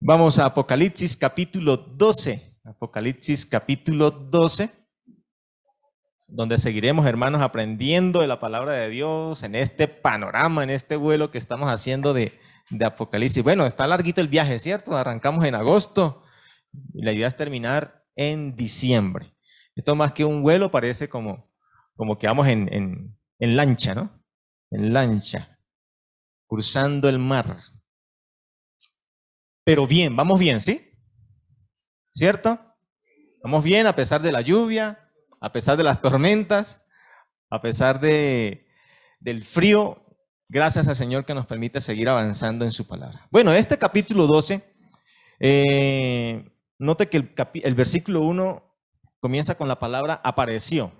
Vamos a Apocalipsis capítulo 12. Apocalipsis capítulo 12, donde seguiremos, hermanos, aprendiendo de la palabra de Dios en este panorama, en este vuelo que estamos haciendo de, Apocalipsis. Bueno, está larguito el viaje, ¿cierto? Arrancamos en agosto y la idea es terminar en diciembre. Esto más que un vuelo parece como, como que vamos en, en, en lancha, ¿no? En lancha, cruzando el mar. Pero bien, vamos bien, ¿sí? ¿Cierto? Vamos bien a pesar de la lluvia, a pesar de las tormentas, a pesar de, del frío, gracias al Señor que nos permite seguir avanzando en su palabra. Bueno, este capítulo 12, eh, note que el, versículo 1 comienza con la palabra apareció.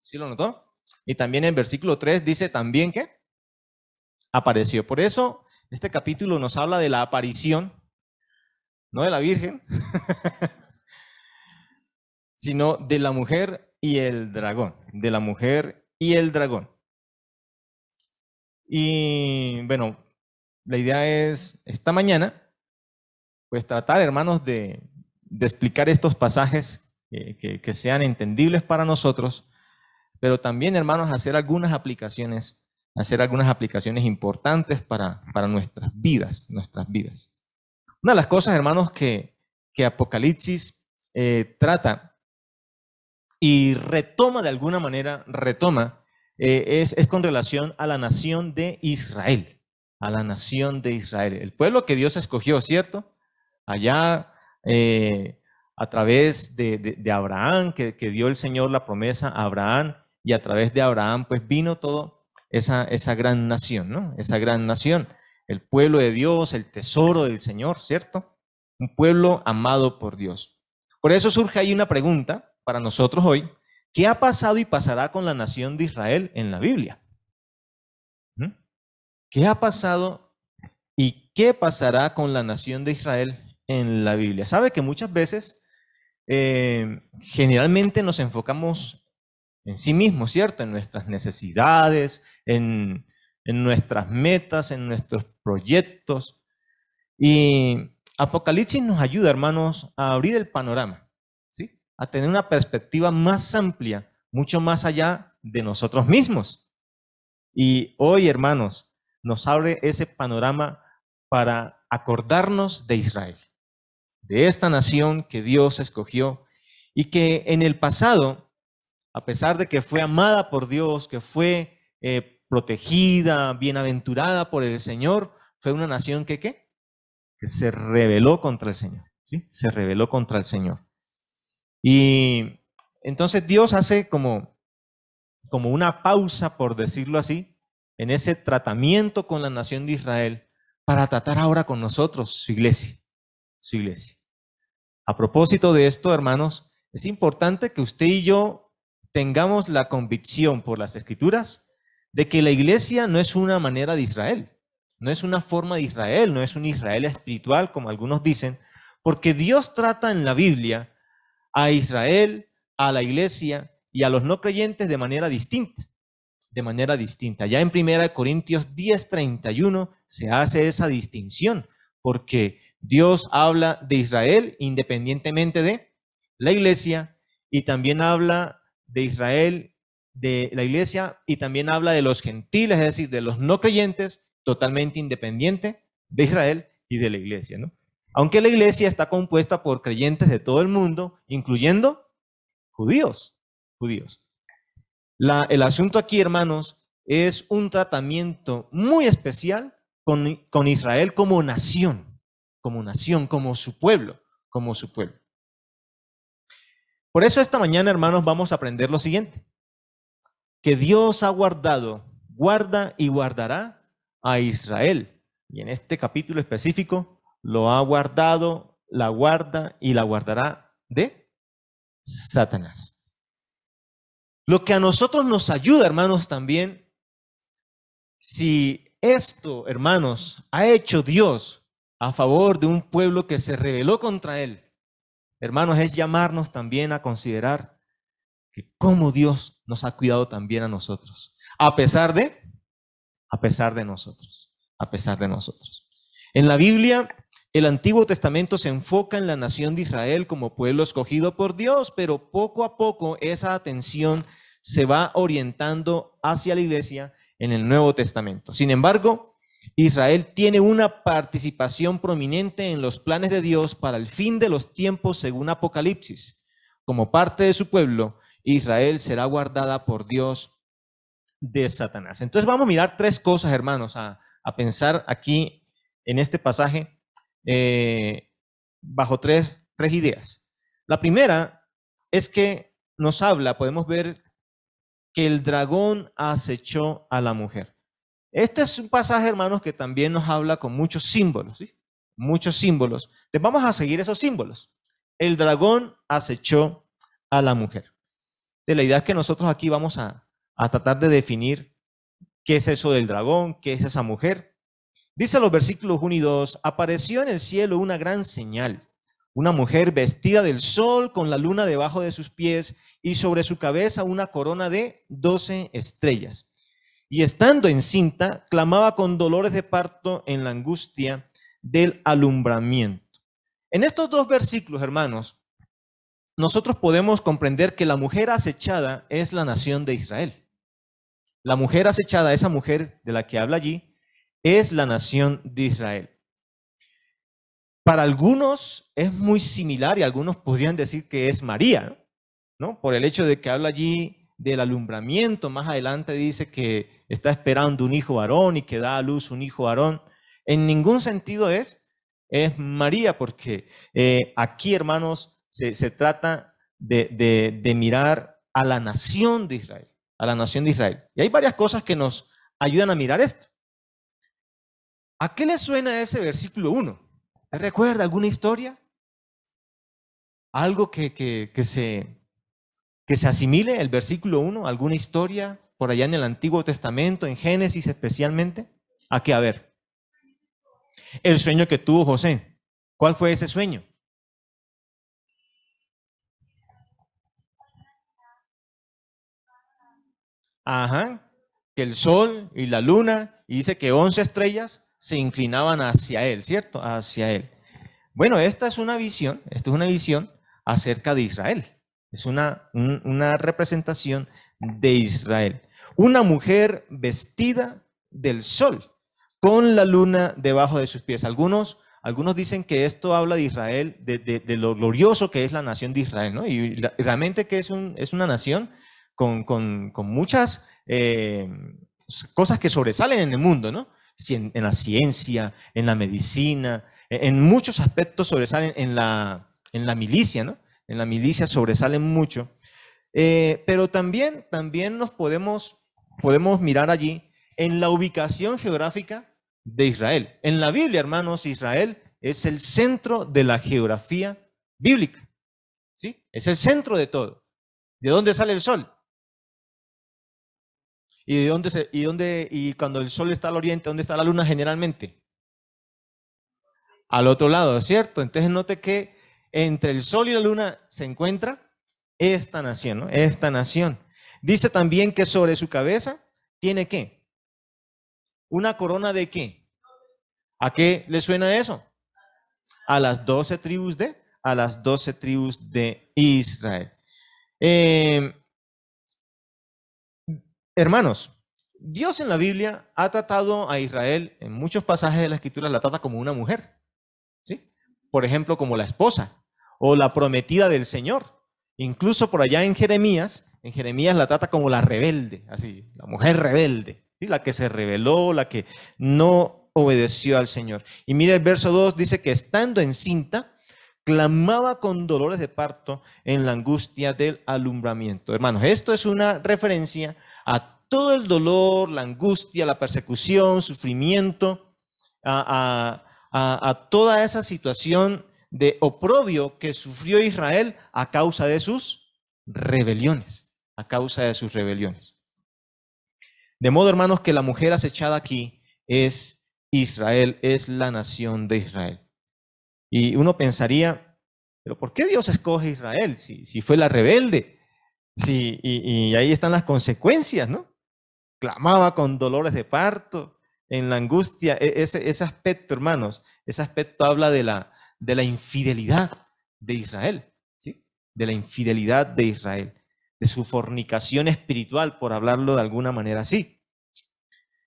¿Sí lo notó? Y también el versículo 3 dice también que apareció. Por eso este capítulo nos habla de la aparición, no de la Virgen, sino de la mujer y el dragón, de la mujer y el dragón. Y bueno, la idea es esta mañana, pues tratar, hermanos, de, explicar estos pasajes que, sean entendibles para nosotros, pero también, hermanos, hacer algunas aplicaciones, hacer algunas aplicaciones importantes para, para nuestras vidas, nuestras vidas. Una de las cosas, hermanos, que, que Apocalipsis eh, trata y retoma de alguna manera, retoma, eh, es, es, con relación a la nación de Israel, a la nación de Israel, el pueblo que Dios escogió, ¿cierto? Allá eh, a través de, Abraham, que, dio el Señor la promesa a Abraham, y a través de Abraham, pues vino todo esa, esa gran nación, ¿no? Esa gran nación, el pueblo de Dios, el tesoro del Señor, ¿cierto? Un pueblo amado por Dios. Por eso surge ahí una pregunta para nosotros hoy. ¿Qué ha pasado y pasará con la nación de Israel en la Biblia? ¿Mm? ¿Qué ha pasado y qué pasará con la nación de Israel en la Biblia? ¿Sabe que muchas veces eh, generalmente nos enfocamos en sí mismos, ¿cierto? En nuestras necesidades, en, nuestras metas, en nuestros proyectos. Y Apocalipsis nos ayuda, hermanos, a abrir el panorama, ¿sí? A tener una perspectiva más amplia, mucho más allá de nosotros mismos. Y hoy, hermanos, nos abre ese panorama para acordarnos de Israel de esta nación que Dios escogió y que en el pasado, a pesar de que fue amada por Dios, que fue eh, protegida, bienaventurada por el Señor, fue una nación que ¿qué? Que se rebeló contra el Señor, ¿sí? Se rebeló contra el Señor. Y entonces Dios hace como, como una pausa, por decirlo así, en ese tratamiento con la nación de Israel para tratar ahora con nosotros, su iglesia su iglesia. A propósito de esto, hermanos, es importante que usted y yo tengamos la convicción por las escrituras de que la iglesia no es una manera de Israel, no es una forma de Israel, no es un Israel espiritual como algunos dicen, porque Dios trata en la Biblia a Israel, a la iglesia y a los no creyentes de manera distinta, de manera distinta. Ya en 1 Corintios 10:31 se hace esa distinción, porque Dios habla de Israel independientemente de la iglesia y también habla de Israel, de la iglesia y también habla de los gentiles, es decir, de los no creyentes, totalmente independiente de Israel y de la iglesia, ¿no? Aunque la iglesia está compuesta por creyentes de todo el mundo, incluyendo judíos, judíos. La, el asunto aquí, hermanos, es un tratamiento muy especial con, con Israel como nación como nación, como su pueblo, como su pueblo. Por eso esta mañana, hermanos, vamos a aprender lo siguiente. Que Dios ha guardado, guarda y guardará a Israel. Y en este capítulo específico lo ha guardado, la guarda y la guardará de Satanás. Lo que a nosotros nos ayuda, hermanos, también, si esto, hermanos, ha hecho Dios a favor de un pueblo que se rebeló contra él, hermanos, es llamarnos también a considerar que cómo Dios nos ha cuidado también a nosotros, a pesar de, a pesar de nosotros, a pesar de nosotros. En la Biblia, el Antiguo Testamento se enfoca en la nación de Israel como pueblo escogido por Dios, pero poco a poco esa atención se va orientando hacia la iglesia en el Nuevo Testamento. Sin embargo, Israel tiene una participación prominente en los planes de Dios para el fin de los tiempos según Apocalipsis. Como parte de su pueblo, Israel será guardada por Dios de Satanás. Entonces vamos a mirar tres cosas, hermanos, a, pensar aquí en este pasaje eh, bajo tres, tres ideas. La primera es que nos habla, podemos ver que el dragón acechó a la mujer. Este es un pasaje, hermanos, que también nos habla con muchos símbolos, ¿sí? Muchos símbolos. Vamos a seguir esos símbolos. El dragón acechó a la mujer. De la idea es que nosotros aquí vamos a, a tratar de definir qué es eso del dragón, qué es esa mujer. Dice los versículos 1 y 2, apareció en el cielo una gran señal, una mujer vestida del sol con la luna debajo de sus pies y sobre su cabeza una corona de doce estrellas. Y estando encinta, clamaba con dolores de parto en la angustia del alumbramiento. En estos dos versículos, hermanos, nosotros podemos comprender que la mujer acechada es la nación de Israel. La mujer acechada, esa mujer de la que habla allí, es la nación de Israel. Para algunos es muy similar y algunos podrían decir que es María, ¿no? Por el hecho de que habla allí del alumbramiento, más adelante dice que está esperando un hijo varón y que da a luz un hijo varón. En ningún sentido es, es María, porque eh, aquí, hermanos, se, trata de, de mirar a la nación de Israel a la nación de Israel. Y hay varias cosas que nos ayudan a mirar esto. ¿A qué le suena ese versículo 1? ¿Te recuerda alguna historia? ¿Algo que, que, se, que se asimile el versículo 1? ¿Alguna historia por allá en el Antiguo Testamento, en Génesis especialmente? ¿A qué? A ver. El sueño que tuvo José. ¿Cuál fue ese sueño? Ajá, que el sol y la luna, y dice que once estrellas se inclinaban hacia él, ¿cierto? Hacia él. Bueno, esta es una visión, esta es una visión acerca de Israel. Es una, una representación de Israel. Una mujer vestida del sol, con la luna debajo de sus pies. Algunos, algunos dicen que esto habla de Israel, de, lo glorioso que es la nación de Israel, ¿no? Y realmente que es, un, es una nación con, muchas eh, cosas que sobresalen en el mundo, ¿no? En, la ciencia, en la medicina, e, en muchos aspectos sobresalen en la, en la milicia, ¿no? En la milicia sobresalen mucho. Eh, pero también, también nos podemos, podemos mirar allí en la ubicación geográfica de Israel. En la Biblia, hermanos, Israel es el centro de la geografía bíblica. ¿Sí? Es el centro de todo. ¿De dónde sale el sol? ¿Y de dónde y dónde, y cuando el sol está al oriente, dónde está la luna generalmente? Al otro lado, ¿cierto? Entonces note que entre el sol y la luna se encuentra esta nación, ¿no? Esta nación. Dice también que sobre su cabeza tiene qué? Una corona de qué? ¿A qué le suena eso? A las doce tribus de, a las doce tribus de Israel. Eh, Hermanos, Dios en la Biblia ha tratado a Israel en muchos pasajes de la Escritura, la trata como una mujer. ¿sí? Por ejemplo, como la esposa o la prometida del Señor. Incluso por allá en Jeremías, en Jeremías la trata como la rebelde, así, la mujer rebelde, la que se rebeló, la que no obedeció al Señor. Y mire el verso 2, dice que estando encinta, clamaba con dolores de parto en la angustia del alumbramiento. Hermanos, esto es una referencia a todo el dolor, la angustia, la persecución, sufrimiento, a, toda esa situación de oprobio que sufrió Israel a causa de sus rebeliones, a causa de sus rebeliones. De modo, hermanos, que la mujer acechada aquí es Israel, es la nación de Israel. Y uno pensaría, pero ¿por qué Dios escoge a Israel si, si fue la rebelde? Sí, y, ahí están las consecuencias, ¿no? Clamaba con dolores de parto, en la angustia, e, ese, ese aspecto, hermanos, ese aspecto habla de la, de la infidelidad de Israel, ¿sí? De la infidelidad de Israel, de su fornicación espiritual, por hablarlo de alguna manera así.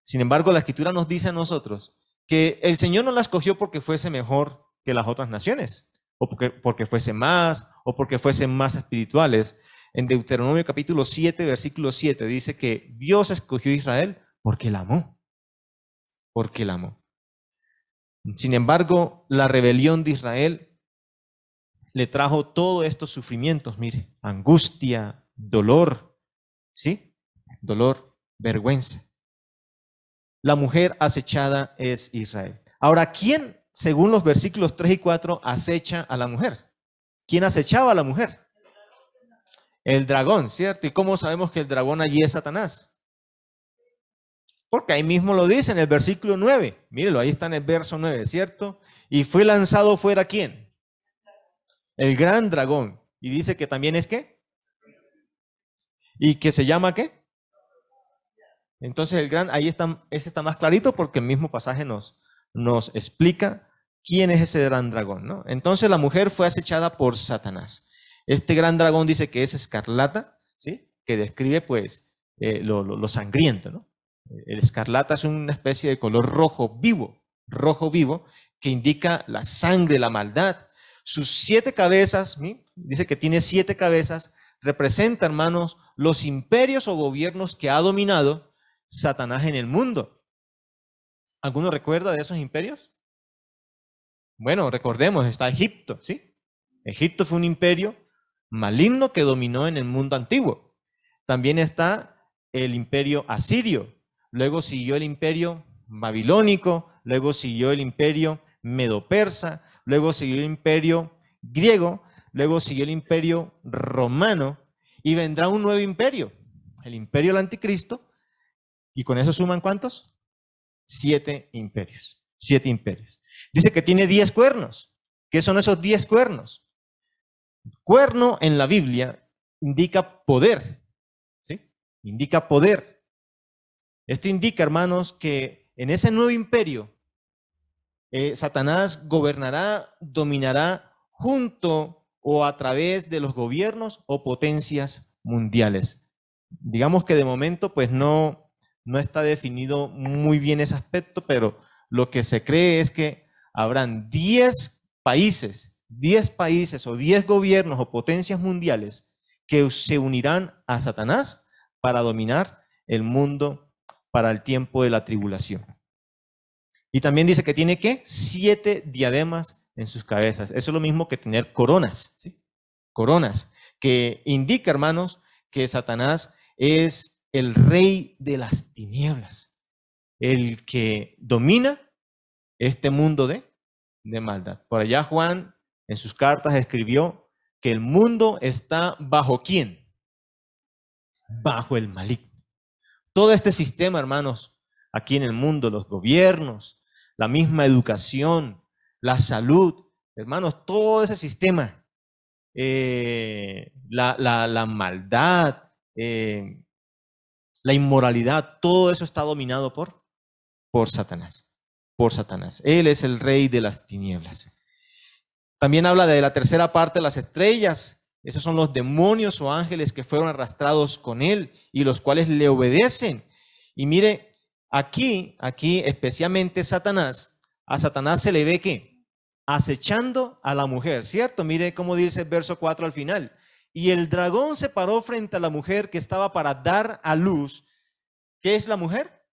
Sin embargo, la escritura nos dice a nosotros que el Señor no la escogió porque fuese mejor que las otras naciones, o porque, porque fuese más, o porque fuesen más espirituales. En Deuteronomio capítulo 7, versículo 7 dice que Dios escogió a Israel porque la amó, porque la amó. Sin embargo, la rebelión de Israel le trajo todos estos sufrimientos, mire, angustia, dolor, ¿sí? Dolor, vergüenza. La mujer acechada es Israel. Ahora, ¿quién, según los versículos 3 y 4, acecha a la mujer? ¿Quién acechaba a la mujer? El dragón, ¿cierto? ¿Y cómo sabemos que el dragón allí es Satanás? Porque ahí mismo lo dice en el versículo 9. Mírelo, ahí está en el verso 9, ¿cierto? Y fue lanzado fuera quién? El gran dragón. Y dice que también es qué? ¿Y que se llama qué? Entonces el gran, ahí está, ese está más clarito porque el mismo pasaje nos, nos explica quién es ese gran dragón, ¿no? Entonces la mujer fue acechada por Satanás. Este gran dragón dice que es escarlata, ¿sí? Que describe pues eh, lo, lo sangriento, ¿no? El escarlata es una especie de color rojo vivo, rojo vivo, que indica la sangre, la maldad. Sus siete cabezas, dice que tiene siete cabezas, representa, hermanos, los imperios o gobiernos que ha dominado Satanás en el mundo. ¿Alguno recuerda de esos imperios? Bueno, recordemos, está Egipto, ¿sí? Egipto fue un imperio maligno que dominó en el mundo antiguo. También está el imperio asirio, luego siguió el imperio babilónico, luego siguió el imperio medo-persa, luego siguió el imperio griego, luego siguió el imperio romano y vendrá un nuevo imperio, el imperio del anticristo, y con eso suman cuántos? Siete imperios, siete imperios. Dice que tiene diez cuernos. ¿Qué son esos diez cuernos? Cuerno en la Biblia indica poder, ¿sí? Indica poder. Esto indica, hermanos, que en ese nuevo imperio, eh, Satanás gobernará, dominará junto o a través de los gobiernos o potencias mundiales. Digamos que de momento, pues no, no está definido muy bien ese aspecto, pero lo que se cree es que habrán 10 países, 10 países o 10 gobiernos o potencias mundiales que se unirán a Satanás para dominar el mundo para el tiempo de la tribulación. Y también dice que tiene que siete diademas en sus cabezas. Eso es lo mismo que tener coronas. Coronas, que indica, hermanos, que Satanás es el rey de las tinieblas, el que domina este mundo de, de maldad. Por allá Juan en sus cartas escribió que el mundo está bajo quién? Bajo el maligno. Todo este sistema, hermanos, aquí en el mundo, los gobiernos, la misma educación, la salud, hermanos, todo ese sistema, eh, la, maldad, eh, la inmoralidad, todo eso está dominado por, por Satanás, por Satanás. Él es el rey de las tinieblas. También habla de la tercera parte las estrellas, esos son los demonios o ángeles que fueron arrastrados con él y los cuales le obedecen. Y mire, aquí, aquí especialmente Satanás, a Satanás se le ve que acechando a la mujer, ¿cierto? Mire cómo dice el verso 4 al final. Y el dragón se paró frente a la mujer que estaba para dar a luz. ¿Qué es la mujer?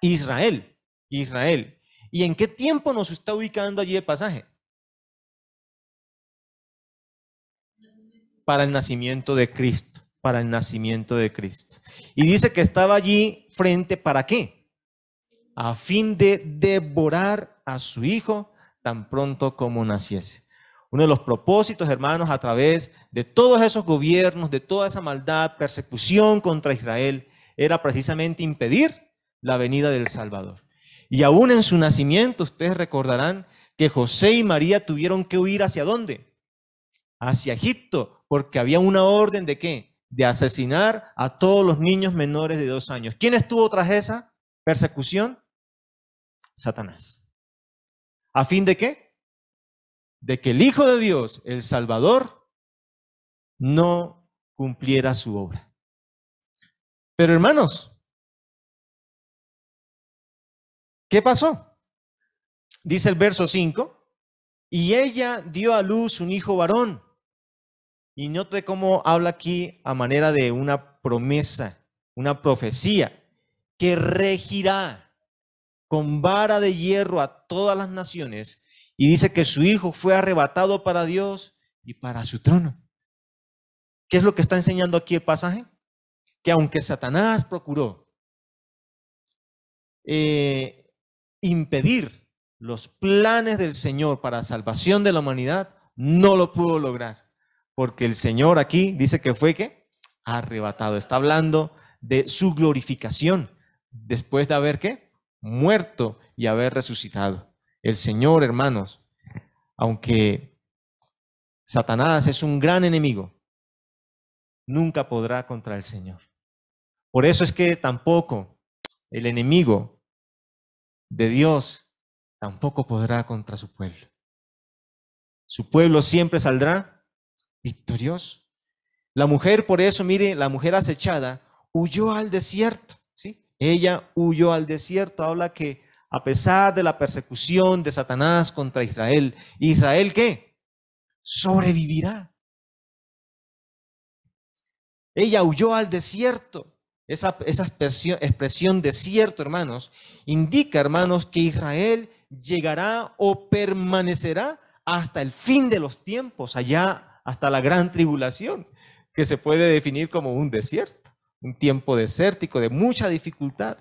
Israel, Israel. ¿Y en qué tiempo nos está ubicando allí el pasaje? Para el nacimiento de Cristo, para el nacimiento de Cristo. Y dice que estaba allí frente para qué? A fin de devorar a su hijo tan pronto como naciese. Uno de los propósitos, hermanos, a través de todos esos gobiernos, de toda esa maldad, persecución contra Israel, era precisamente impedir la venida del Salvador. Y aún en su nacimiento, ustedes recordarán que José y María tuvieron que huir hacia dónde? Hacia Egipto, porque había una orden de qué? De asesinar a todos los niños menores de dos años. ¿Quién estuvo tras esa? persecución? Satanás. ¿A fin de qué? De que el Hijo de Dios, el Salvador, no cumpliera su obra. Pero hermanos, ¿qué pasó? Dice el verso 5, y ella dio a luz un hijo varón. Y note cómo habla aquí a manera de una promesa, una profecía, que regirá con vara de hierro a todas las naciones. Y dice que su hijo fue arrebatado para Dios y para su trono. ¿Qué es lo que está enseñando aquí el pasaje? Que aunque Satanás procuró eh, impedir los planes del Señor para salvación de la humanidad, no lo pudo lograr. Porque el Señor aquí dice que fue que arrebatado. Está hablando de su glorificación después de haber que muerto y haber resucitado. El Señor, hermanos, aunque Satanás es un gran enemigo, nunca podrá contra el Señor. Por eso es que tampoco el enemigo de Dios tampoco podrá contra su pueblo. Su pueblo siempre saldrá victorioso. La mujer, por eso, mire, la mujer acechada huyó al desierto, ¿sí? Ella huyó al desierto, habla que a pesar de la persecución de Satanás contra Israel, Israel qué? Sobrevivirá. Ella huyó al desierto. Esa, expresión, expresión desierto, hermanos, indica, hermanos, que Israel llegará o permanecerá hasta el fin de los tiempos, allá hasta la gran tribulación, que se puede definir como un desierto, un tiempo desértico de mucha dificultad,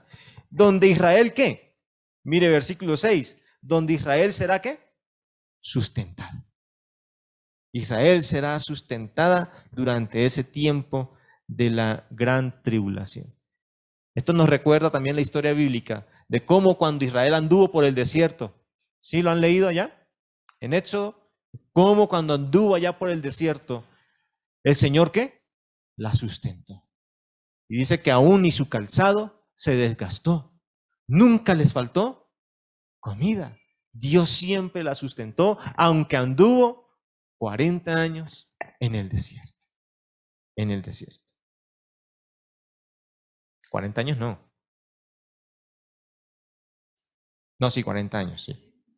donde Israel qué? Mire versículo 6, donde Israel será qué? Sustentado. Israel será sustentada durante ese tiempo de la gran tribulación. Esto nos recuerda también la historia bíblica de cómo cuando Israel anduvo por el desierto, ¿sí lo han leído allá? En Éxodo, cómo cuando anduvo allá por el desierto, el Señor qué? La sustentó. Y dice que aún ni su calzado se desgastó. Nunca les faltó comida. Dios siempre la sustentó, aunque anduvo 40 años en el desierto. En el desierto. 40 años no. No, sí, 40 años, sí.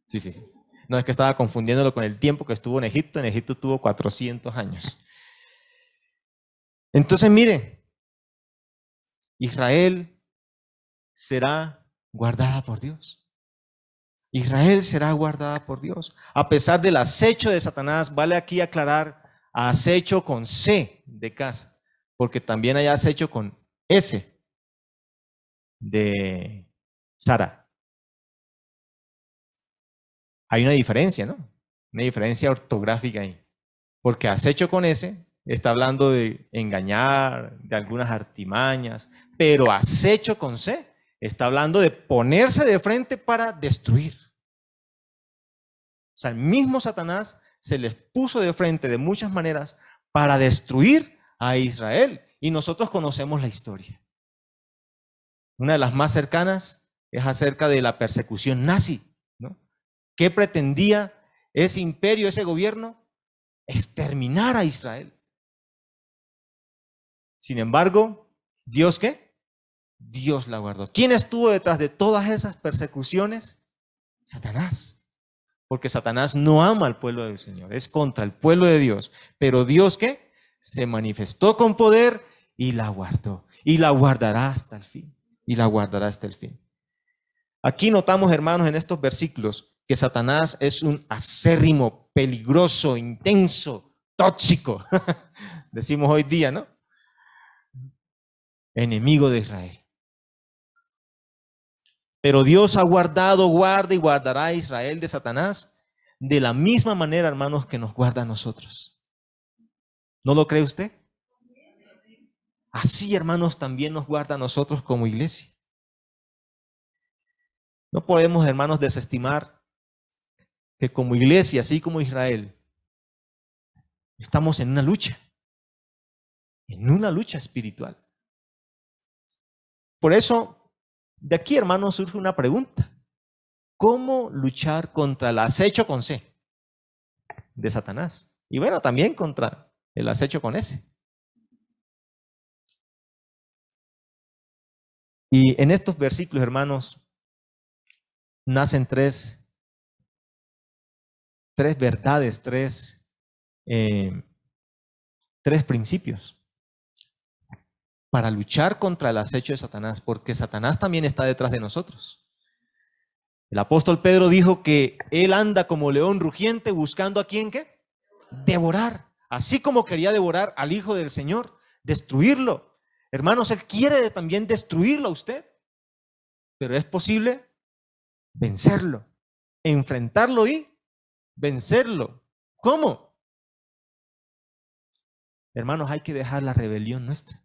Sí, sí, sí. No, es que estaba confundiéndolo con el tiempo que estuvo en Egipto. En Egipto tuvo 400 años. Entonces, mire, Israel será guardada por Dios. Israel será guardada por Dios. A pesar del acecho de Satanás, vale aquí aclarar acecho con C de casa, porque también hay acecho con S de Sara. Hay una diferencia, ¿no? Una diferencia ortográfica ahí. Porque acecho con ese está hablando de engañar, de algunas artimañas, pero acecho con C está hablando de ponerse de frente para destruir. O sea, el mismo Satanás se les puso de frente de muchas maneras para destruir a Israel. Y nosotros conocemos la historia. Una de las más cercanas es acerca de la persecución nazi. ¿Qué pretendía ese imperio, ese gobierno? Exterminar a Israel. Sin embargo, ¿Dios qué? Dios la guardó. ¿Quién estuvo detrás de todas esas persecuciones? Satanás. Porque Satanás no ama al pueblo del Señor, es contra el pueblo de Dios. Pero Dios qué? Se manifestó con poder y la guardó. Y la guardará hasta el fin y la guardará hasta el fin. Aquí notamos, hermanos, en estos versículos que Satanás es un acérrimo, peligroso, intenso, tóxico, decimos hoy día, ¿no? Enemigo de Israel. Pero Dios ha guardado, guarda y guardará a Israel de Satanás de la misma manera, hermanos, que nos guarda a nosotros. ¿No lo cree usted? Así, hermanos, también nos guarda a nosotros como iglesia. No podemos, hermanos, desestimar que como iglesia, así como Israel, estamos en una lucha, en una lucha espiritual. Por eso, de aquí, hermanos, surge una pregunta. ¿Cómo luchar contra el acecho con C de Satanás? Y bueno, también contra el acecho con S. Y en estos versículos, hermanos, nacen tres, tres verdades, tres, eh, tres principios para luchar contra el acecho de Satanás, porque Satanás también está detrás de nosotros. El apóstol Pedro dijo que él anda como león rugiente buscando a quién qué? Devorar. Así como quería devorar al Hijo del Señor, destruirlo. Hermanos, Él quiere también destruirlo a usted. Pero es posible vencerlo, enfrentarlo y vencerlo. ¿Cómo? Hermanos, hay que dejar la rebelión nuestra.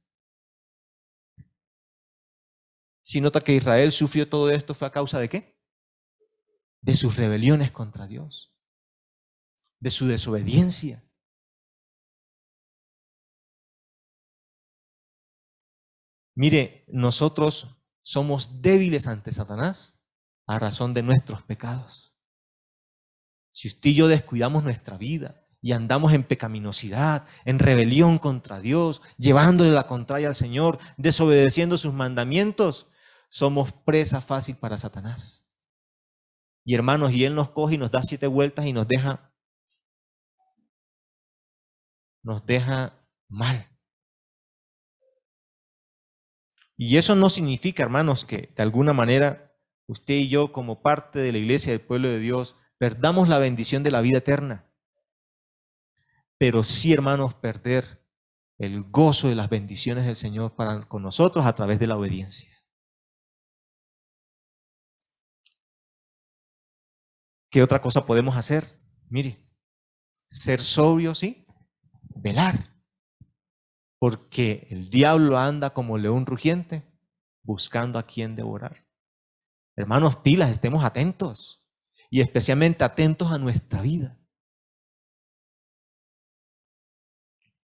Si nota que Israel sufrió todo esto, ¿fue a causa de qué? De sus rebeliones contra Dios, de su desobediencia. Mire, nosotros somos débiles ante Satanás a razón de nuestros pecados. Si usted y yo descuidamos nuestra vida y andamos en pecaminosidad, en rebelión contra Dios, llevándole la contraria al Señor, desobedeciendo sus mandamientos, somos presa fácil para Satanás. Y hermanos, y Él nos coge y nos da siete vueltas y nos deja, nos deja mal. Y eso no significa, hermanos, que de alguna manera usted y yo, como parte de la iglesia del pueblo de Dios, perdamos la bendición de la vida eterna. Pero sí, hermanos, perder el gozo de las bendiciones del Señor para con nosotros a través de la obediencia. ¿Qué otra cosa podemos hacer? Mire, ser sobrios y velar. Porque el diablo anda como león rugiente buscando a quien devorar. Hermanos, pilas, estemos atentos y especialmente atentos a nuestra vida.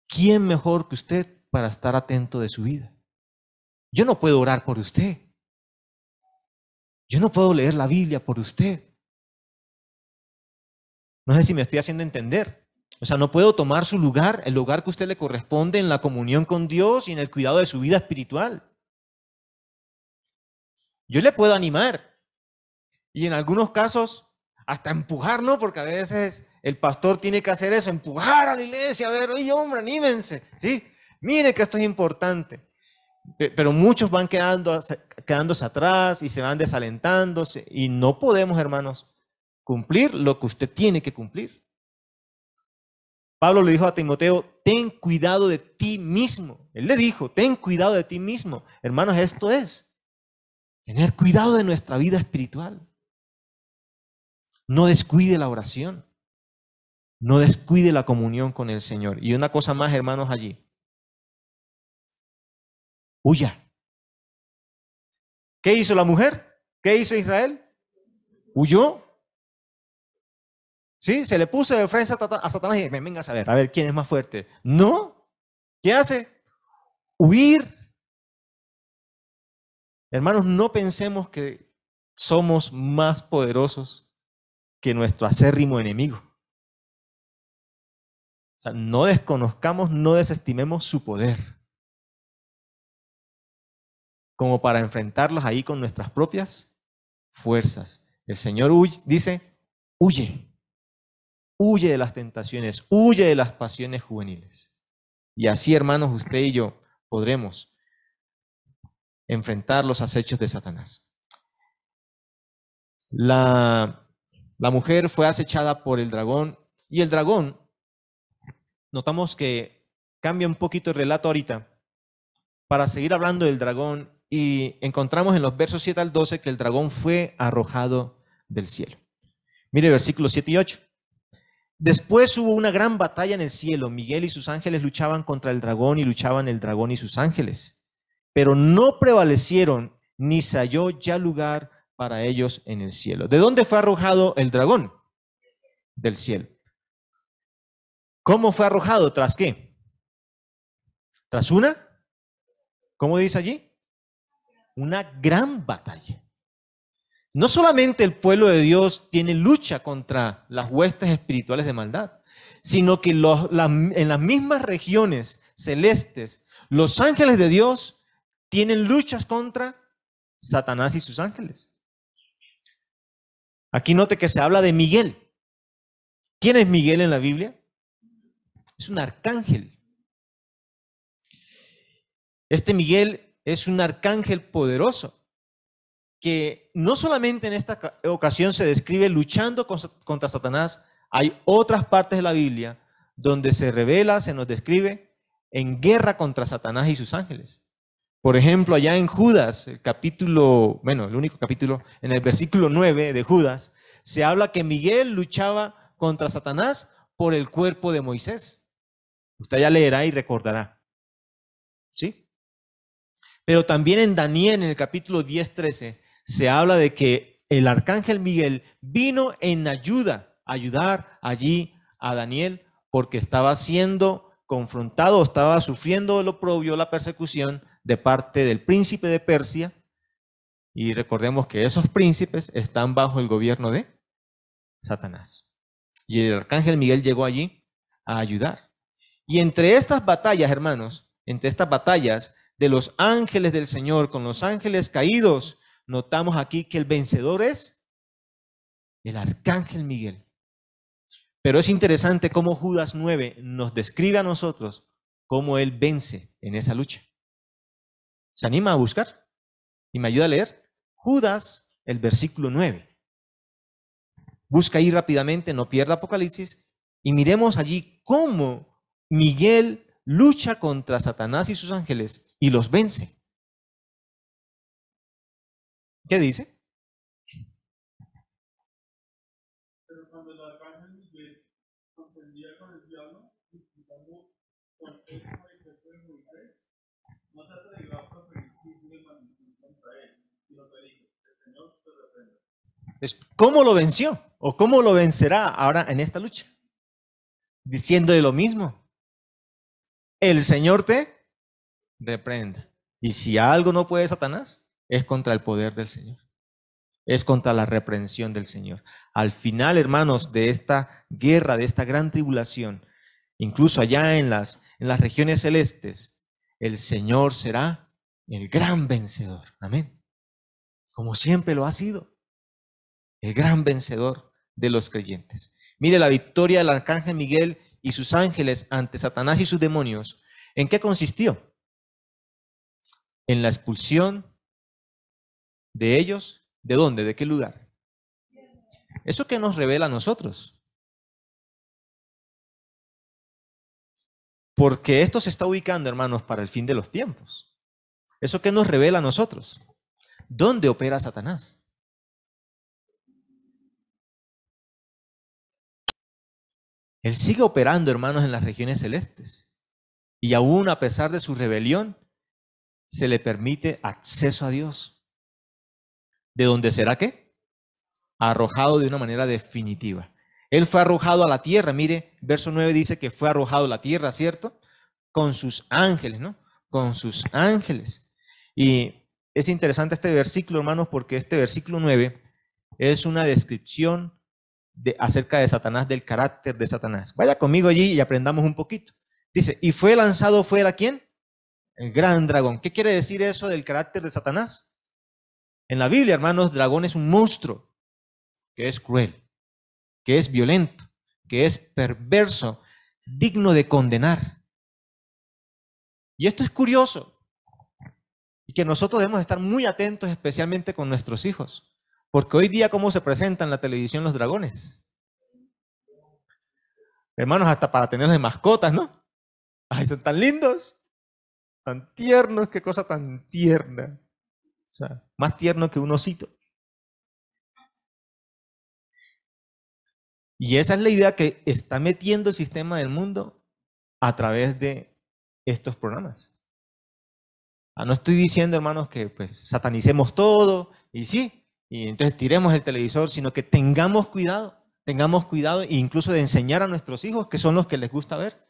¿Quién mejor que usted para estar atento de su vida? Yo no puedo orar por usted. Yo no puedo leer la Biblia por usted. No sé si me estoy haciendo entender. O sea, no puedo tomar su lugar, el lugar que usted le corresponde en la comunión con Dios y en el cuidado de su vida espiritual. Yo le puedo animar y en algunos casos hasta empujar, ¿no? Porque a veces el pastor tiene que hacer eso, empujar a la iglesia, a ver, oye, hombre, anímense, ¿sí? Mire que esto es importante. Pero muchos van quedando, quedándose atrás y se van desalentándose y no podemos, hermanos, cumplir lo que usted tiene que cumplir. Pablo le dijo a Timoteo, ten cuidado de ti mismo. Él le dijo, ten cuidado de ti mismo. Hermanos, esto es tener cuidado de nuestra vida espiritual. No descuide la oración. No descuide la comunión con el Señor. Y una cosa más, hermanos, allí. Huya. ¿Qué hizo la mujer? ¿Qué hizo Israel? Huyó ¿Sí? Se le puso de frente a Satanás y dice, venga a saber, a ver quién es más fuerte. No. ¿Qué hace? Huir. Hermanos, no pensemos que somos más poderosos que nuestro acérrimo enemigo. O sea, no desconozcamos, no desestimemos su poder. Como para enfrentarlos ahí con nuestras propias fuerzas. El Señor dice, huye. Huye de las tentaciones, huye de las pasiones juveniles. Y así, hermanos, usted y yo podremos enfrentar los acechos de Satanás. La, la mujer fue acechada por el dragón y el dragón, notamos que cambia un poquito el relato ahorita para seguir hablando del dragón y encontramos en los versos 7 al 12 que el dragón fue arrojado del cielo. Mire versículos 7 y 8. Después hubo una gran batalla en el cielo. Miguel y sus ángeles luchaban contra el dragón y luchaban el dragón y sus ángeles. Pero no prevalecieron ni se halló ya lugar para ellos en el cielo. ¿De dónde fue arrojado el dragón? Del cielo. ¿Cómo fue arrojado? ¿Tras qué? ¿Tras una? ¿Cómo dice allí? una gran batalla. No solamente el pueblo de Dios tiene lucha contra las huestes espirituales de maldad, sino que en las mismas regiones celestes, los ángeles de Dios tienen luchas contra Satanás y sus ángeles. Aquí note que se habla de Miguel. ¿Quién es Miguel en la Biblia? Es un arcángel. Este Miguel es un arcángel poderoso que no solamente en esta ocasión se describe luchando contra Satanás, hay otras partes de la Biblia donde se revela, se nos describe en guerra contra Satanás y sus ángeles. Por ejemplo, allá en Judas, el capítulo, bueno, el único capítulo, en el versículo 9 de Judas, se habla que Miguel luchaba contra Satanás por el cuerpo de Moisés. Usted ya leerá y recordará. ¿Sí? Pero también en Daniel, en el capítulo 10, 13, se habla de que el arcángel Miguel vino en ayuda, ayudar allí a Daniel, porque estaba siendo confrontado, estaba sufriendo el oprobio, la persecución de parte del príncipe de Persia. Y recordemos que esos príncipes están bajo el gobierno de Satanás. Y el arcángel Miguel llegó allí a ayudar. Y entre estas batallas, hermanos, entre estas batallas de los ángeles del Señor con los ángeles caídos, notamos aquí que el vencedor es el arcángel Miguel. Pero es interesante cómo Judas 9 nos describe a nosotros cómo él vence en esa lucha. ¿Se anima a buscar? Y me ayuda a leer. Judas, el versículo 9. Busca ahí rápidamente, no pierda Apocalipsis, y miremos allí cómo Miguel lucha contra Satanás y sus ángeles y los vence. ¿Qué dice? Pero cuando el arcángel Miguel contendía con el diablo, disputando él por el cuerpo de Moisés, no se atrevió a proferir de maldición contra él, sino que dijo, el Señor te ¿Cómo lo venció? ¿O cómo lo vencerá ahora en esta lucha? Diciéndole lo mismo. El Señor te reprenda. Y si algo no puede Satanás, es contra el poder del Señor. Es contra la reprensión del Señor. Al final, hermanos, de esta guerra, de esta gran tribulación, incluso allá en las, en las regiones celestes, el Señor será el gran vencedor. Amén. Como siempre lo ha sido. El gran vencedor de los creyentes. Mire la victoria del arcángel Miguel y sus ángeles ante Satanás y sus demonios. ¿En qué consistió? En la expulsión de ellos, ¿de dónde? ¿De qué lugar? ¿Eso que nos revela a nosotros? Porque esto se está ubicando, hermanos, para el fin de los tiempos. ¿Eso que nos revela a nosotros? ¿Dónde opera Satanás? Él sigue operando, hermanos, en las regiones celestes. Y aún a pesar de su rebelión, se le permite acceso a Dios de donde será qué? Arrojado de una manera definitiva. Él fue arrojado a la tierra. Mire, verso 9 dice que fue arrojado a la tierra, ¿cierto? Con sus ángeles, ¿no? Con sus ángeles. Y es interesante este versículo, hermanos, porque este versículo 9 es una descripción de, acerca de Satanás, del carácter de Satanás. Vaya conmigo allí y aprendamos un poquito. Dice, ¿y fue lanzado fuera quién? El gran dragón. ¿Qué quiere decir eso del carácter de Satanás? En la Biblia, hermanos, dragón es un monstruo que es cruel, que es violento, que es perverso, digno de condenar. Y esto es curioso. Y que nosotros debemos estar muy atentos, especialmente con nuestros hijos. Porque hoy día, ¿cómo se presentan en la televisión los dragones? Hermanos, hasta para tenerlos de mascotas, ¿no? Ay, son tan lindos, tan tiernos, qué cosa tan tierna. O sea, más tierno que un osito. Y esa es la idea que está metiendo el sistema del mundo a través de estos programas. Ah, no estoy diciendo, hermanos, que pues satanicemos todo y sí, y entonces tiremos el televisor, sino que tengamos cuidado, tengamos cuidado e incluso de enseñar a nuestros hijos, que son los que les gusta ver,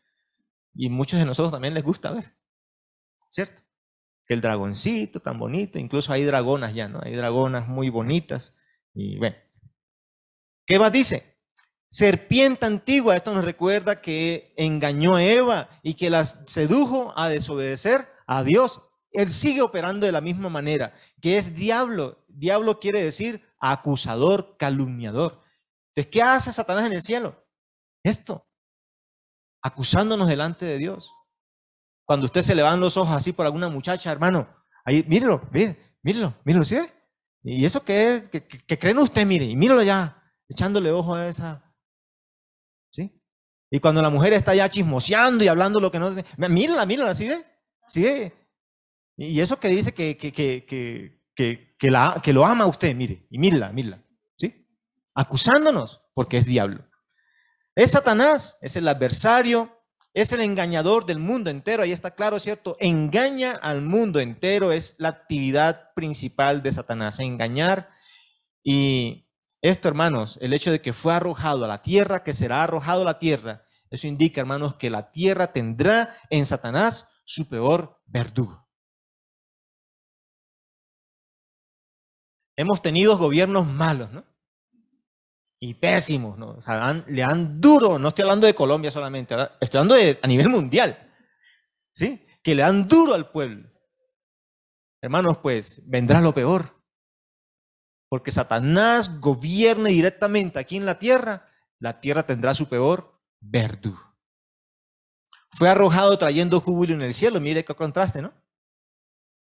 y muchos de nosotros también les gusta ver, ¿cierto? que el dragoncito tan bonito, incluso hay dragonas ya, ¿no? Hay dragonas muy bonitas. Y bueno, ¿qué más dice? Serpiente antigua, esto nos recuerda que engañó a Eva y que las sedujo a desobedecer a Dios. Él sigue operando de la misma manera, que es diablo. Diablo quiere decir acusador, calumniador. Entonces, ¿qué hace Satanás en el cielo? Esto, acusándonos delante de Dios. Cuando usted se le van los ojos así por alguna muchacha, hermano, ahí, mírelo, mírelo, mírelo, ¿sí? Y eso que es, que, creen usted, mire, y míralo ya, echándole ojo a esa. ¿Sí? Y cuando la mujer está ya chismoseando y hablando lo que no. Mírala, mírala, ¿sí ve? ¿Sí? Y eso que dice que, que, que, que, que lo ama usted, mire, y mírala, mírala. ¿Sí? Acusándonos porque es diablo. Es Satanás, es el adversario, es el engañador del mundo entero, ahí está claro, ¿cierto? Engaña al mundo entero, es la actividad principal de Satanás, engañar. Y esto, hermanos, el hecho de que fue arrojado a la tierra, que será arrojado a la tierra, eso indica, hermanos, que la tierra tendrá en Satanás su peor verdugo. Hemos tenido gobiernos malos, ¿no? y pésimos, ¿no? O sea, le dan duro, no estoy hablando de Colombia solamente, estoy hablando de, a nivel mundial, ¿sí? Que le dan duro al pueblo. Hermanos, pues vendrá lo peor, porque Satanás gobierne directamente aquí en la tierra, la tierra tendrá su peor verdugo. Fue arrojado trayendo júbilo en el cielo, mire qué contraste, ¿no?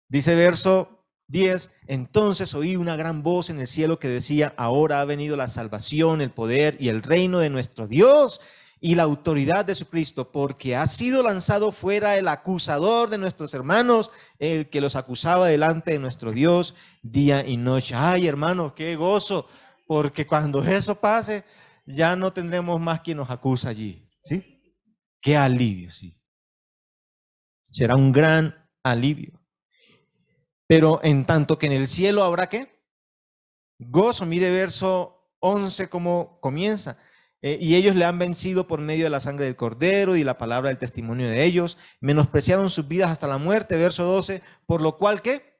Dice verso 10. Entonces oí una gran voz en el cielo que decía, ahora ha venido la salvación, el poder y el reino de nuestro Dios y la autoridad de su Cristo, porque ha sido lanzado fuera el acusador de nuestros hermanos, el que los acusaba delante de nuestro Dios día y noche. Ay, hermano, qué gozo, porque cuando eso pase, ya no tendremos más quien nos acusa allí. ¿Sí? Qué alivio, sí. Será un gran alivio. Pero en tanto que en el cielo habrá qué? Gozo. Mire verso 11 cómo comienza. Eh, y ellos le han vencido por medio de la sangre del cordero y la palabra del testimonio de ellos. Menospreciaron sus vidas hasta la muerte. Verso 12. Por lo cual qué?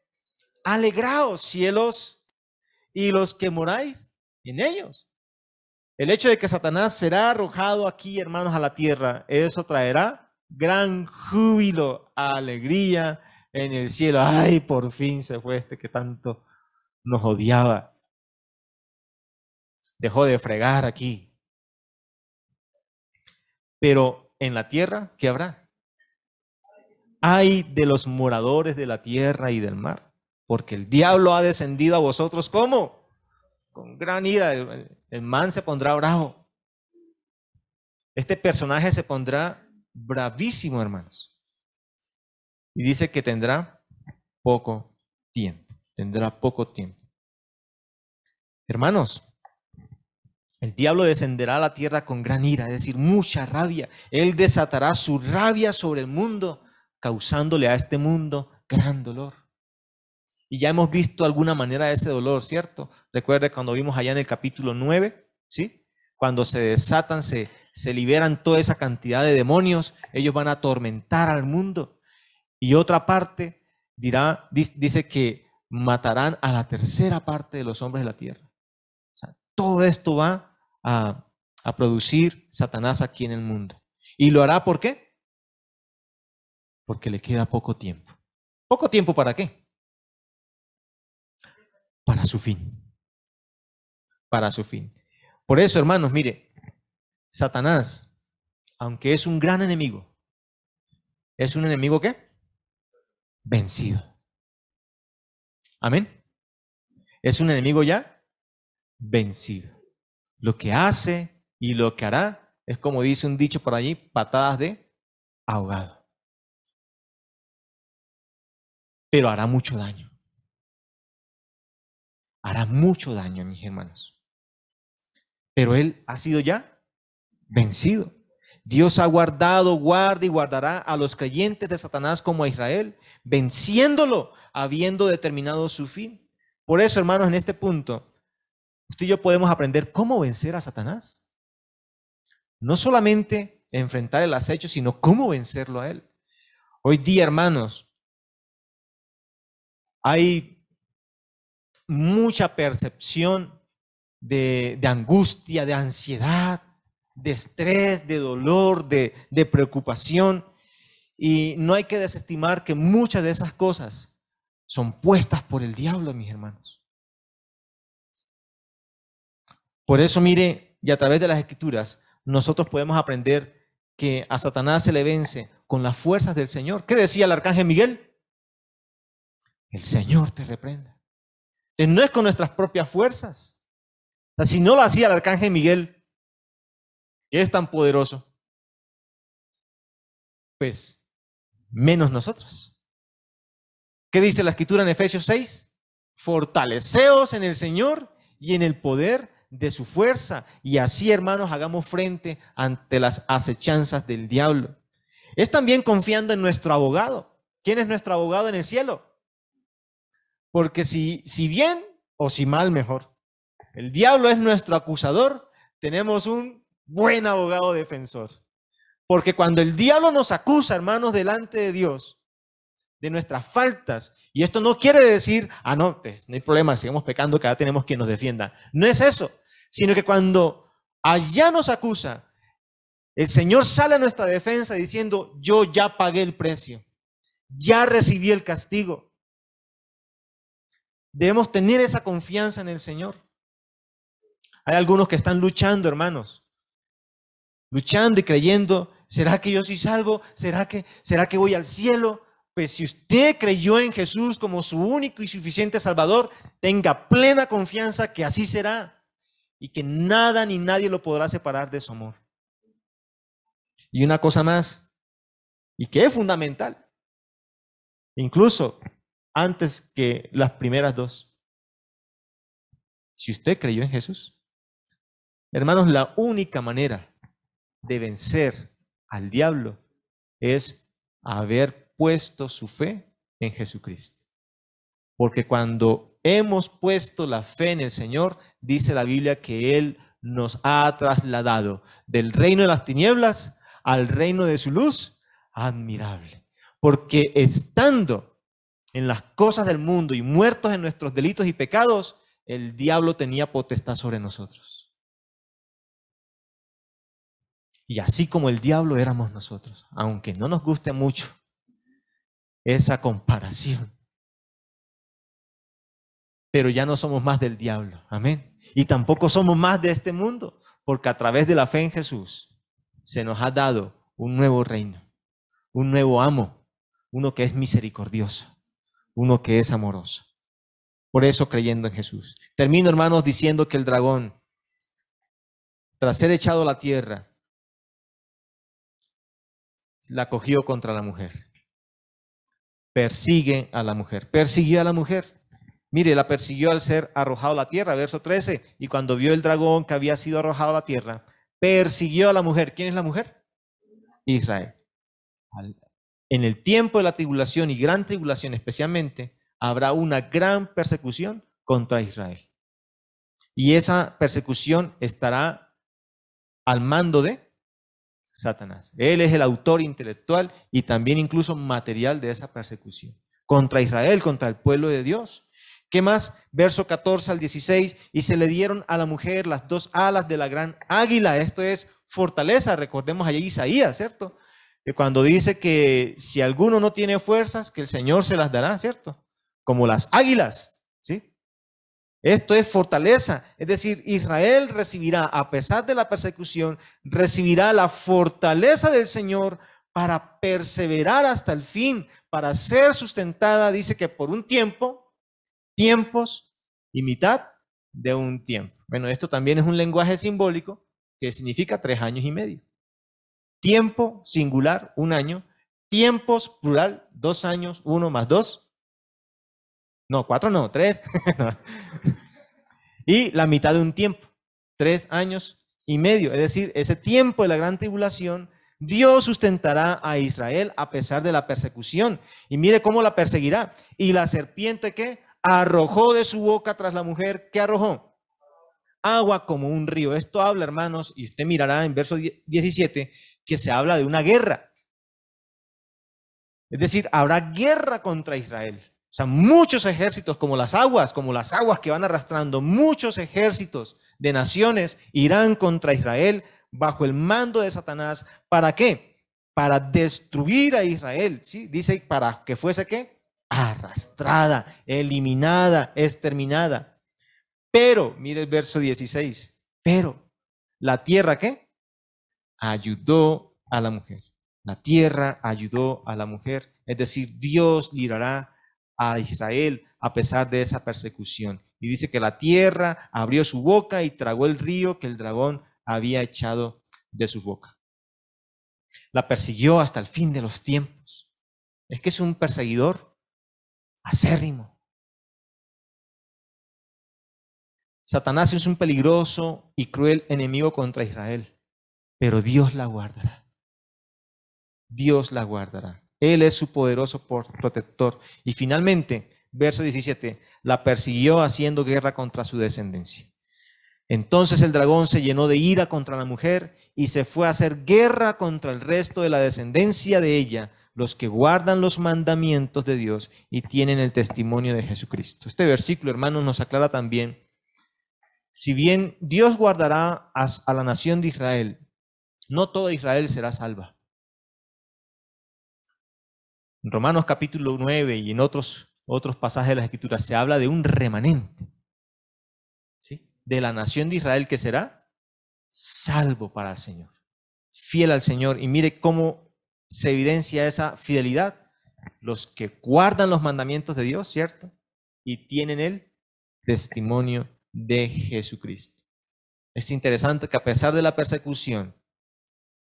Alegraos cielos y los que moráis en ellos. El hecho de que Satanás será arrojado aquí, hermanos, a la tierra, eso traerá gran júbilo, alegría, en el cielo. Ay, por fin se fue este que tanto nos odiaba. Dejó de fregar aquí. Pero en la tierra, ¿qué habrá? Hay de los moradores de la tierra y del mar, porque el diablo ha descendido a vosotros como con gran ira. El man se pondrá bravo. Este personaje se pondrá bravísimo, hermanos. Y dice que tendrá poco tiempo, tendrá poco tiempo. Hermanos, el diablo descenderá a la tierra con gran ira, es decir, mucha rabia. Él desatará su rabia sobre el mundo, causándole a este mundo gran dolor. Y ya hemos visto alguna manera de ese dolor, ¿cierto? Recuerde cuando vimos allá en el capítulo 9, ¿sí? Cuando se desatan, se, se liberan toda esa cantidad de demonios, ellos van a atormentar al mundo. Y otra parte dirá, dice que matarán a la tercera parte de los hombres de la tierra. O sea, todo esto va a, producir Satanás aquí en el mundo. ¿Y lo hará por qué? Porque le queda poco tiempo. ¿Poco tiempo para qué? Para su fin. Para su fin. Por eso, hermanos, mire, Satanás, aunque es un gran enemigo, es un enemigo ¿qué? Vencido. Amén. Es un enemigo ya vencido. Lo que hace y lo que hará es como dice un dicho por allí, patadas de ahogado. Pero hará mucho daño. Hará mucho daño, mis hermanos. Pero él ha sido ya vencido. Dios ha guardado, guarda y guardará a los creyentes de Satanás como a Israel venciéndolo, habiendo determinado su fin. Por eso, hermanos, en este punto, usted y yo podemos aprender cómo vencer a Satanás. No solamente enfrentar el acecho, sino cómo vencerlo a él. Hoy día, hermanos, hay mucha percepción de, angustia, de ansiedad, de estrés, de dolor, de, de preocupación. Y no hay que desestimar que muchas de esas cosas son puestas por el diablo, mis hermanos. Por eso, mire, y a través de las escrituras, nosotros podemos aprender que a Satanás se le vence con las fuerzas del Señor. ¿Qué decía el arcángel Miguel? El Señor te reprenda. Entonces, no es con nuestras propias fuerzas. O si no lo hacía el arcángel Miguel, que es tan poderoso, pues menos nosotros. ¿Qué dice la escritura en Efesios 6? Fortaleceos en el Señor y en el poder de su fuerza. Y así, hermanos, hagamos frente ante las acechanzas del diablo. Es también confiando en nuestro abogado. ¿Quién es nuestro abogado en el cielo? Porque si, si bien o si mal mejor, el diablo es nuestro acusador, tenemos un buen abogado defensor. Porque cuando el diablo nos acusa, hermanos, delante de Dios, de nuestras faltas, y esto no quiere decir, ah, no, no hay problema, sigamos pecando, que ahora tenemos quien nos defienda. No es eso, sino que cuando allá nos acusa, el Señor sale a nuestra defensa diciendo, yo ya pagué el precio, ya recibí el castigo. Debemos tener esa confianza en el Señor. Hay algunos que están luchando, hermanos, luchando y creyendo, ¿será que yo sí salvo? ¿Será que, será que voy al cielo? Pues si usted creyó en Jesús como su único y suficiente Salvador, tenga plena confianza que así será y que nada ni nadie lo podrá separar de su amor. Y una cosa más, y que es fundamental, incluso antes que las primeras dos. Si usted creyó en Jesús, hermanos, la única manera de vencer al diablo es haber puesto su fe en Jesucristo. Porque cuando hemos puesto la fe en el Señor, dice la Biblia que Él nos ha trasladado del reino de las tinieblas al reino de su luz admirable. Porque estando en las cosas del mundo y muertos en nuestros delitos y pecados, el diablo tenía potestad sobre nosotros. Y así como el diablo éramos nosotros, aunque no nos guste mucho esa comparación. Pero ya no somos más del diablo, amén. Y tampoco somos más de este mundo, porque a través de la fe en Jesús se nos ha dado un nuevo reino, un nuevo amo, uno que es misericordioso, uno que es amoroso. Por eso creyendo en Jesús. Termino, hermanos, diciendo que el dragón, tras ser echado a la tierra, la cogió contra la mujer. Persigue a la mujer. Persiguió a la mujer. Mire, la persiguió al ser arrojado a la tierra, verso 13. Y cuando vio el dragón que había sido arrojado a la tierra, persiguió a la mujer. ¿Quién es la mujer? Israel. En el tiempo de la tribulación y gran tribulación especialmente, habrá una gran persecución contra Israel. Y esa persecución estará al mando de Satanás. Él es el autor intelectual y también incluso material de esa persecución. Contra Israel, contra el pueblo de Dios. ¿Qué más? Verso 14 al 16, y se le dieron a la mujer las dos alas de la gran águila. Esto es fortaleza, recordemos allí Isaías, ¿cierto? Que cuando dice que si alguno no tiene fuerzas, que el Señor se las dará, ¿cierto? Como las águilas, ¿sí? Esto es fortaleza, es decir, Israel recibirá, a pesar de la persecución, recibirá la fortaleza del Señor para perseverar hasta el fin, para ser sustentada, dice que por un tiempo, tiempos y mitad de un tiempo. Bueno, esto también es un lenguaje simbólico que significa tres años y medio. Tiempo singular, un año. Tiempos plural, dos años, uno más dos. No, cuatro no, tres. y la mitad de un tiempo, tres años y medio. Es decir, ese tiempo de la gran tribulación, Dios sustentará a Israel a pesar de la persecución. Y mire cómo la perseguirá. Y la serpiente que arrojó de su boca tras la mujer, ¿qué arrojó? Agua como un río. Esto habla, hermanos, y usted mirará en verso 17, que se habla de una guerra. Es decir, habrá guerra contra Israel. O sea, muchos ejércitos, como las aguas, como las aguas que van arrastrando, muchos ejércitos de naciones irán contra Israel bajo el mando de Satanás. ¿Para qué? Para destruir a Israel. ¿sí? Dice para que fuese qué? Arrastrada, eliminada, exterminada. Pero, mire el verso 16, pero la tierra qué? Ayudó a la mujer. La tierra ayudó a la mujer. Es decir, Dios librará a Israel a pesar de esa persecución. Y dice que la tierra abrió su boca y tragó el río que el dragón había echado de su boca. La persiguió hasta el fin de los tiempos. Es que es un perseguidor acérrimo. Satanás es un peligroso y cruel enemigo contra Israel, pero Dios la guardará. Dios la guardará. Él es su poderoso protector. Y finalmente, verso 17, la persiguió haciendo guerra contra su descendencia. Entonces el dragón se llenó de ira contra la mujer y se fue a hacer guerra contra el resto de la descendencia de ella, los que guardan los mandamientos de Dios y tienen el testimonio de Jesucristo. Este versículo, hermanos, nos aclara también, si bien Dios guardará a, la nación de Israel, no toda Israel será salva. En Romanos capítulo 9 y en otros, otros pasajes de las Escrituras se habla de un remanente, ¿sí? De la nación de Israel que será salvo para el Señor, fiel al Señor. Y mire cómo se evidencia esa fidelidad. Los que guardan los mandamientos de Dios, ¿cierto? Y tienen el testimonio de Jesucristo. Es interesante que a pesar de la persecución,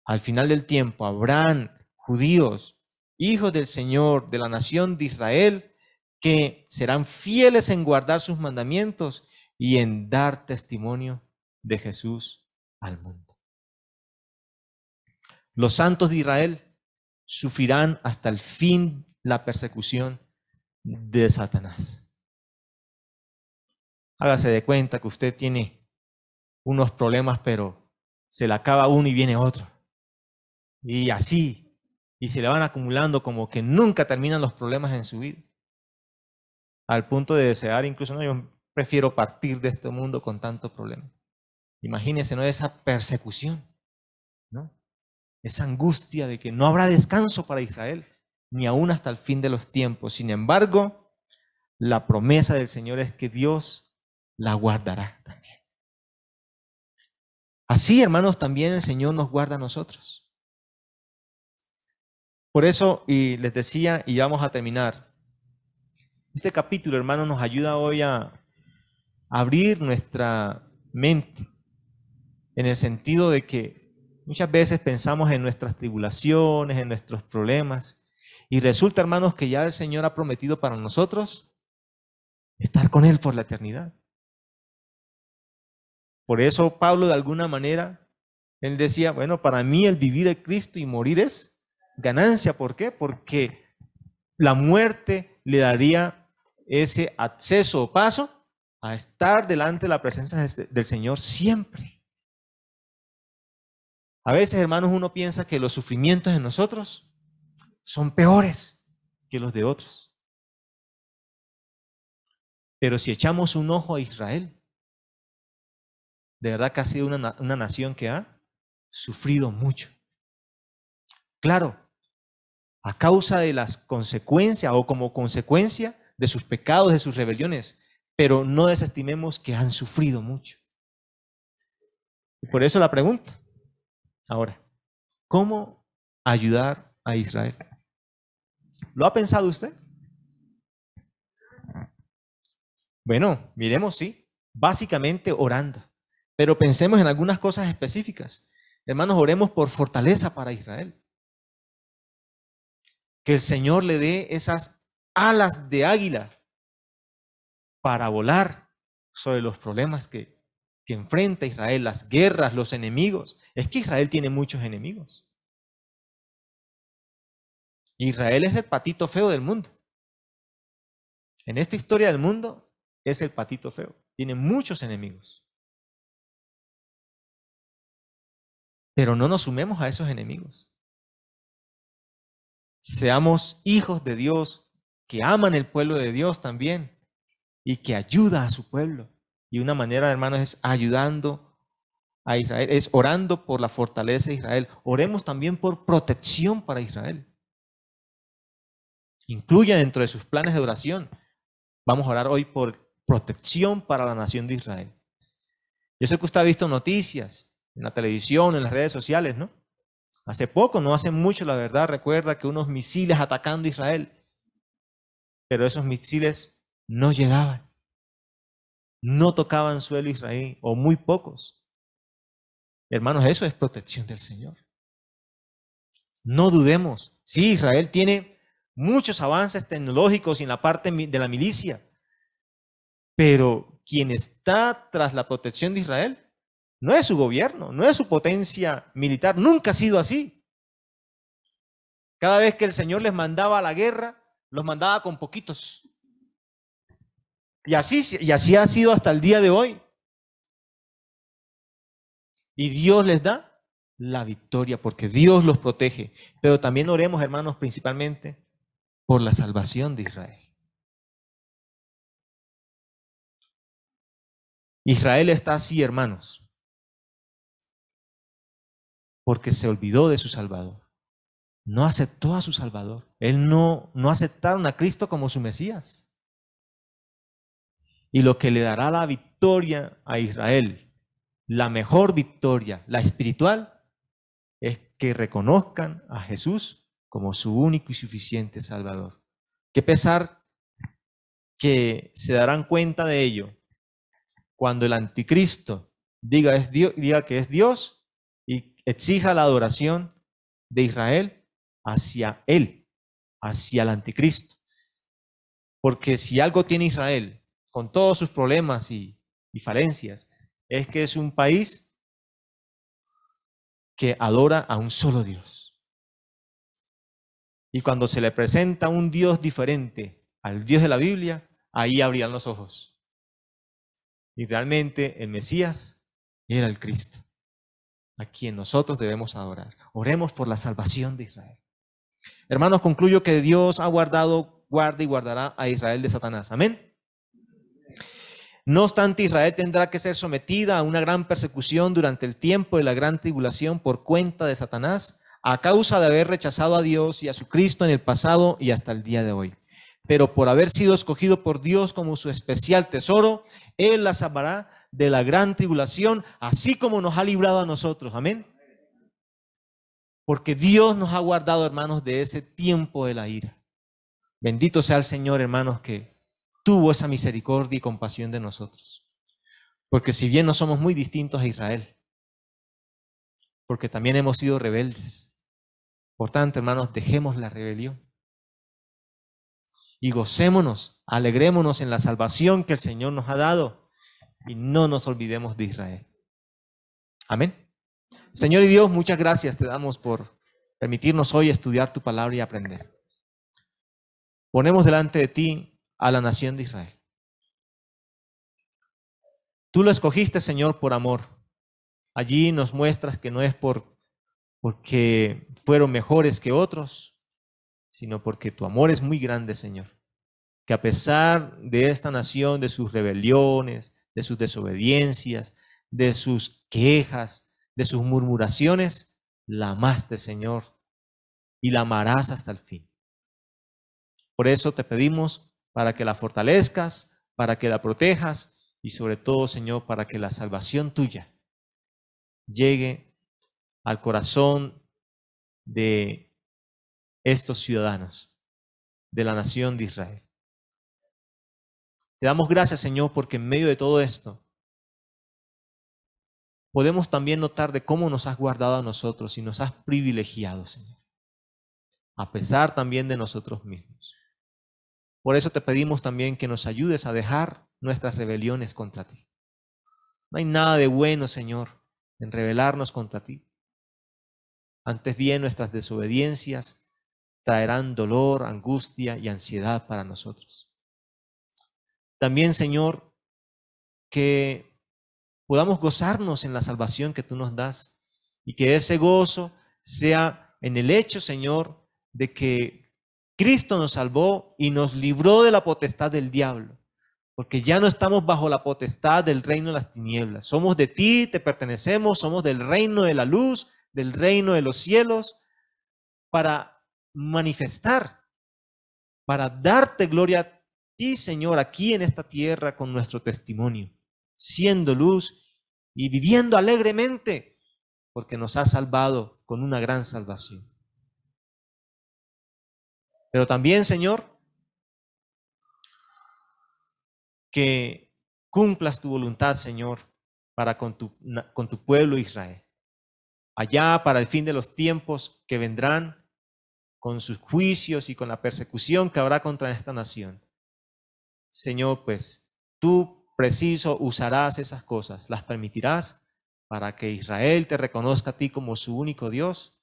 al final del tiempo habrán judíos hijos del Señor, de la nación de Israel, que serán fieles en guardar sus mandamientos y en dar testimonio de Jesús al mundo. Los santos de Israel sufrirán hasta el fin la persecución de Satanás. Hágase de cuenta que usted tiene unos problemas, pero se le acaba uno y viene otro. Y así y se le van acumulando como que nunca terminan los problemas en su vida. Al punto de desear, incluso, no, yo prefiero partir de este mundo con tantos problemas. Imagínense, ¿no? Esa persecución, ¿no? Esa angustia de que no habrá descanso para Israel, ni aún hasta el fin de los tiempos. Sin embargo, la promesa del Señor es que Dios la guardará también. Así, hermanos, también el Señor nos guarda a nosotros. Por eso, y les decía, y vamos a terminar, este capítulo, hermano, nos ayuda hoy a abrir nuestra mente en el sentido de que muchas veces pensamos en nuestras tribulaciones, en nuestros problemas, y resulta, hermanos, que ya el Señor ha prometido para nosotros estar con Él por la eternidad. Por eso Pablo, de alguna manera, él decía, bueno, para mí el vivir es Cristo y morir es ganancia. ¿Por qué? Porque la muerte le daría ese acceso o paso a estar delante de la presencia este, del Señor siempre. A veces, hermanos, uno piensa que los sufrimientos de nosotros son peores que los de otros. Pero si echamos un ojo a Israel, de verdad que ha sido una, una nación que ha sufrido mucho. Claro, a causa de las consecuencias o como consecuencia de sus pecados, de sus rebeliones, pero no desestimemos que han sufrido mucho. Y por eso la pregunta, ahora, ¿cómo ayudar a Israel? ¿Lo ha pensado usted? Bueno, miremos, sí, básicamente orando, pero pensemos en algunas cosas específicas. Hermanos, oremos por fortaleza para Israel que el Señor le dé esas alas de águila para volar sobre los problemas que, que enfrenta Israel, las guerras, los enemigos. Es que Israel tiene muchos enemigos. Israel es el patito feo del mundo. En esta historia del mundo es el patito feo. Tiene muchos enemigos. Pero no nos sumemos a esos enemigos seamos hijos de Dios que aman el pueblo de Dios también y que ayuda a su pueblo. Y una manera, hermanos, es ayudando a Israel, es orando por la fortaleza de Israel. Oremos también por protección para Israel. Incluya dentro de sus planes de oración. Vamos a orar hoy por protección para la nación de Israel. Yo sé que usted ha visto noticias en la televisión, en las redes sociales, ¿no? Hace poco, no hace mucho, la verdad, recuerda que unos misiles atacando Israel, pero esos misiles no llegaban, no tocaban suelo Israel, o muy pocos. Hermanos, eso es protección del Señor. No dudemos. Sí, Israel tiene muchos avances tecnológicos en la parte de la milicia, pero quien está tras la protección de Israel no es su gobierno, no es su potencia militar, nunca ha sido así. Cada vez que el Señor les mandaba a la guerra, los mandaba con poquitos. Y así, y así ha sido hasta el día de hoy. Y Dios les da la victoria porque Dios los protege. Pero también oremos, hermanos, principalmente por la salvación de Israel. Israel está así, hermanos, porque se olvidó de su Salvador. No aceptó a su Salvador. Él no, no aceptaron a Cristo como su Mesías. Y lo que le dará la victoria a Israel, la mejor victoria, la espiritual, es que reconozcan a Jesús como su único y suficiente Salvador. Que pesar que se darán cuenta de ello cuando el anticristo diga, diga que es Dios exija la adoración de Israel hacia él, hacia el anticristo. Porque si algo tiene Israel, con todos sus problemas y, y falencias, es que es un país que adora a un solo Dios. Y cuando se le presenta un Dios diferente al Dios de la Biblia, ahí abrirán los ojos. Y realmente el Mesías era el Cristo a quien nosotros debemos adorar. Oremos por la salvación de Israel. Hermanos, concluyo que Dios ha guardado, guarda y guardará a Israel de Satanás. Amén. No obstante, Israel tendrá que ser sometida a una gran persecución durante el tiempo de la gran tribulación por cuenta de Satanás, a causa de haber rechazado a Dios y a su Cristo en el pasado y hasta el día de hoy. Pero por haber sido escogido por Dios como su especial tesoro, Él la salvará de la gran tribulación, así como nos ha librado a nosotros. Amén. Porque Dios nos ha guardado, hermanos, de ese tiempo de la ira. Bendito sea el Señor, hermanos, que tuvo esa misericordia y compasión de nosotros. Porque si bien no somos muy distintos a Israel, porque también hemos sido rebeldes. Por tanto, hermanos, dejemos la rebelión. Y gocémonos, alegrémonos en la salvación que el Señor nos ha dado y no nos olvidemos de Israel. Amén. Señor y Dios, muchas gracias te damos por permitirnos hoy estudiar tu palabra y aprender. Ponemos delante de ti a la nación de Israel. Tú lo escogiste, Señor, por amor. Allí nos muestras que no es por porque fueron mejores que otros, sino porque tu amor es muy grande, Señor. Que a pesar de esta nación, de sus rebeliones, de sus desobediencias, de sus quejas, de sus murmuraciones, la amaste, Señor, y la amarás hasta el fin. Por eso te pedimos para que la fortalezcas, para que la protejas y sobre todo, Señor, para que la salvación tuya llegue al corazón de estos ciudadanos de la nación de Israel. Te damos gracias, Señor, porque en medio de todo esto podemos también notar de cómo nos has guardado a nosotros y nos has privilegiado, Señor, a pesar también de nosotros mismos. Por eso te pedimos también que nos ayudes a dejar nuestras rebeliones contra ti. No hay nada de bueno, Señor, en rebelarnos contra ti. Antes bien, nuestras desobediencias traerán dolor, angustia y ansiedad para nosotros. También, Señor, que podamos gozarnos en la salvación que tú nos das y que ese gozo sea en el hecho, Señor, de que Cristo nos salvó y nos libró de la potestad del diablo, porque ya no estamos bajo la potestad del reino de las tinieblas. Somos de ti, te pertenecemos, somos del reino de la luz, del reino de los cielos, para manifestar, para darte gloria Señor, aquí en esta tierra con nuestro testimonio, siendo luz y viviendo alegremente, porque nos ha salvado con una gran salvación. Pero también, Señor, que cumplas tu voluntad, Señor, para con tu pueblo Israel. Allá para el fin de los tiempos que vendrán, con sus juicios y con la persecución que habrá contra esta nación. Señor, pues tú preciso usarás esas cosas, las permitirás para que Israel te reconozca a ti como su único Dios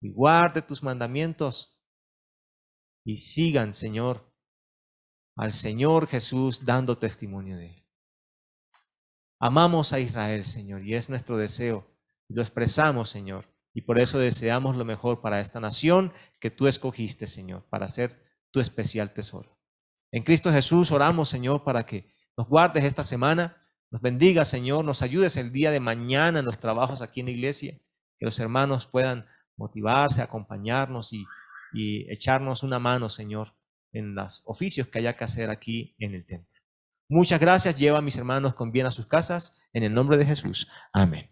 y guarde tus mandamientos y sigan, Señor, al Señor Jesús dando testimonio de Él. Amamos a Israel, Señor, y es nuestro deseo. Lo expresamos, Señor, y por eso deseamos lo mejor para esta nación que tú escogiste, Señor, para ser tu especial tesoro. En Cristo Jesús oramos, Señor, para que nos guardes esta semana, nos bendiga, Señor, nos ayudes el día de mañana en los trabajos aquí en la iglesia, que los hermanos puedan motivarse, acompañarnos y y echarnos una mano, Señor, en los oficios que haya que hacer aquí en el templo. Muchas gracias. Lleva a mis hermanos con bien a sus casas. En el nombre de Jesús. Amén.